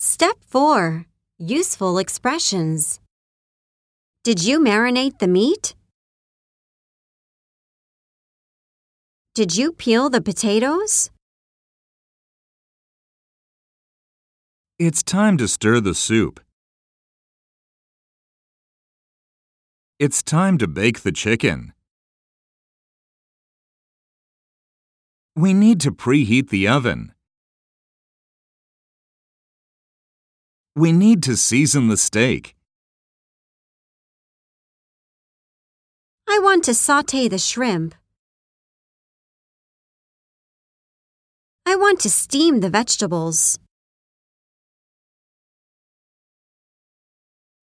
Step 4. Useful expressions. Did you marinate the meat? Did you peel the potatoes? It's time to stir the soup. It's time to bake the chicken. We need to preheat the oven. We need to season the steak. I want to saute the shrimp. I want to steam the vegetables.